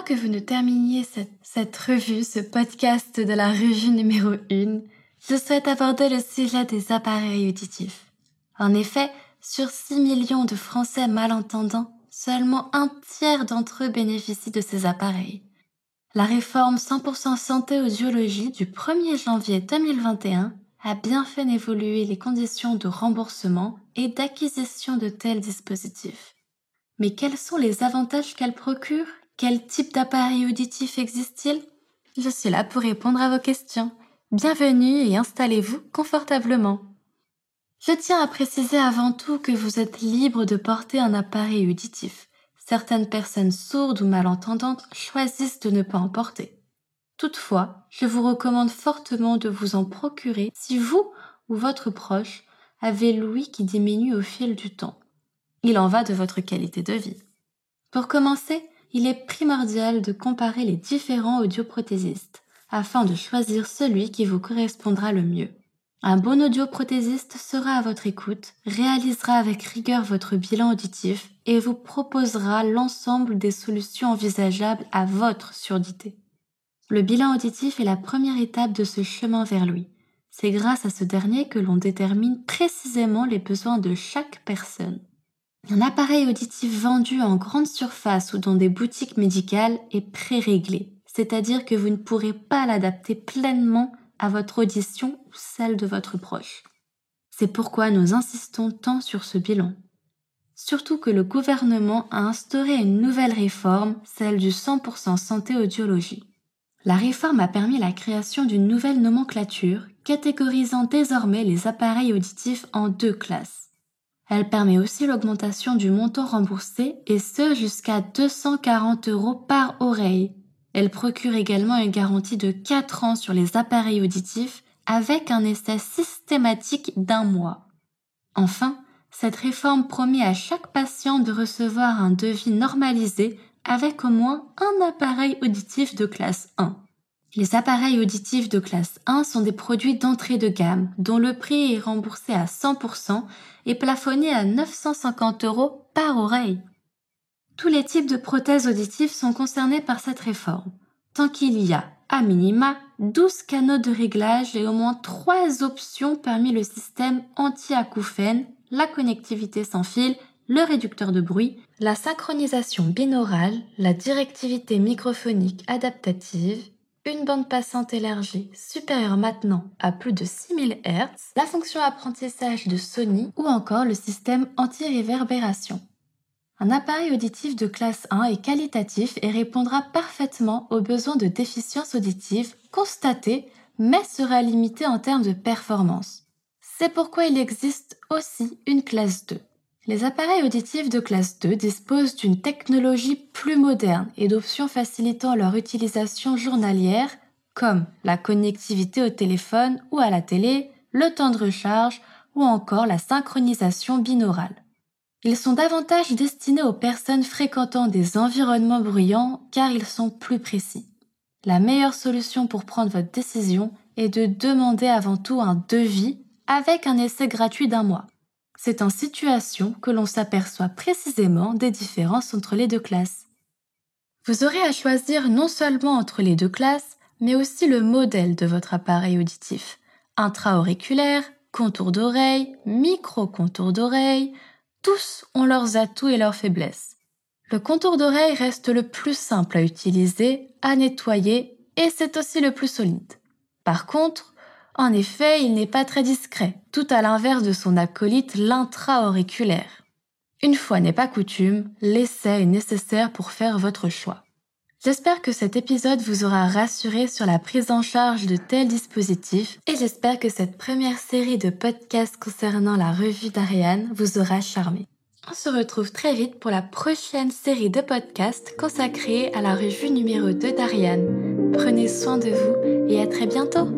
Avant que vous ne terminiez cette, revue, ce podcast de la revue numéro 1, je souhaite aborder le sujet des appareils auditifs. En effet, sur 6 millions de Français malentendants, seulement un tiers d'entre eux bénéficient de ces appareils. La réforme 100% santé audiologie du 1er janvier 2021 a bien fait évoluer les conditions de remboursement et d'acquisition de tels dispositifs. Mais quels sont les avantages qu'elle procure? Quel type d'appareil auditif existe-t-il? Je suis là pour répondre à vos questions. Bienvenue et installez-vous confortablement. Je tiens à préciser avant tout que vous êtes libre de porter un appareil auditif. Certaines personnes sourdes ou malentendantes choisissent de ne pas en porter. Toutefois, je vous recommande fortement de vous en procurer si vous ou votre proche avez l'ouïe qui diminue au fil du temps. Il en va de votre qualité de vie. Pour commencer, il est primordial de comparer les différents audioprothésistes afin de choisir celui qui vous correspondra le mieux. Un bon audioprothésiste sera à votre écoute, réalisera avec rigueur votre bilan auditif et vous proposera l'ensemble des solutions envisageables à votre surdité. Le bilan auditif est la première étape de ce chemin vers lui. C'est grâce à ce dernier que l'on détermine précisément les besoins de chaque personne. Un appareil auditif vendu en grande surface ou dans des boutiques médicales est pré-réglé, c'est-à-dire que vous ne pourrez pas l'adapter pleinement à votre audition ou celle de votre proche. C'est pourquoi nous insistons tant sur ce bilan. Surtout que le gouvernement a instauré une nouvelle réforme, celle du 100% santé audiologie. La réforme a permis la création d'une nouvelle nomenclature catégorisant désormais les appareils auditifs en deux classes elle permet aussi l'augmentation du montant remboursé et ce jusqu'à 240 euros par oreille. Elle procure également une garantie de 4 ans sur les appareils auditifs avec un essai systématique d'un mois. Enfin, cette réforme promet à chaque patient de recevoir un devis normalisé avec au moins un appareil auditif de classe 1. Les appareils auditifs de classe 1 sont des produits d'entrée de gamme dont le prix est remboursé à 100% et plafonné à 950 euros par oreille. Tous les types de prothèses auditives sont concernés par cette réforme, tant qu'il y a, à minima, 12 canaux de réglage et au moins 3 options parmi le système anti-acouphène, la connectivité sans fil, le réducteur de bruit, la synchronisation binaurale, la directivité microphonique adaptative une bande passante élargie supérieure maintenant à plus de 6000 Hz, la fonction apprentissage de Sony ou encore le système anti-réverbération. Un appareil auditif de classe 1 est qualitatif et répondra parfaitement aux besoins de déficience auditive constatés mais sera limité en termes de performance. C'est pourquoi il existe aussi une classe 2. Les appareils auditifs de classe 2 disposent d'une technologie plus moderne et d'options facilitant leur utilisation journalière comme la connectivité au téléphone ou à la télé, le temps de recharge ou encore la synchronisation binaurale. Ils sont davantage destinés aux personnes fréquentant des environnements bruyants car ils sont plus précis. La meilleure solution pour prendre votre décision est de demander avant tout un devis avec un essai gratuit d'un mois. C'est en situation que l'on s'aperçoit précisément des différences entre les deux classes. Vous aurez à choisir non seulement entre les deux classes, mais aussi le modèle de votre appareil auditif. Intra-auriculaire, contour d'oreille, micro-contour d'oreille, tous ont leurs atouts et leurs faiblesses. Le contour d'oreille reste le plus simple à utiliser, à nettoyer, et c'est aussi le plus solide. Par contre, en effet, il n'est pas très discret, tout à l'inverse de son acolyte l'intra-auriculaire. Une fois n'est pas coutume, l'essai est nécessaire pour faire votre choix. J'espère que cet épisode vous aura rassuré sur la prise en charge de tels dispositifs et j'espère que cette première série de podcasts concernant la revue d'Ariane vous aura charmé. On se retrouve très vite pour la prochaine série de podcasts consacrée à la revue numéro 2 d'Ariane. Prenez soin de vous et à très bientôt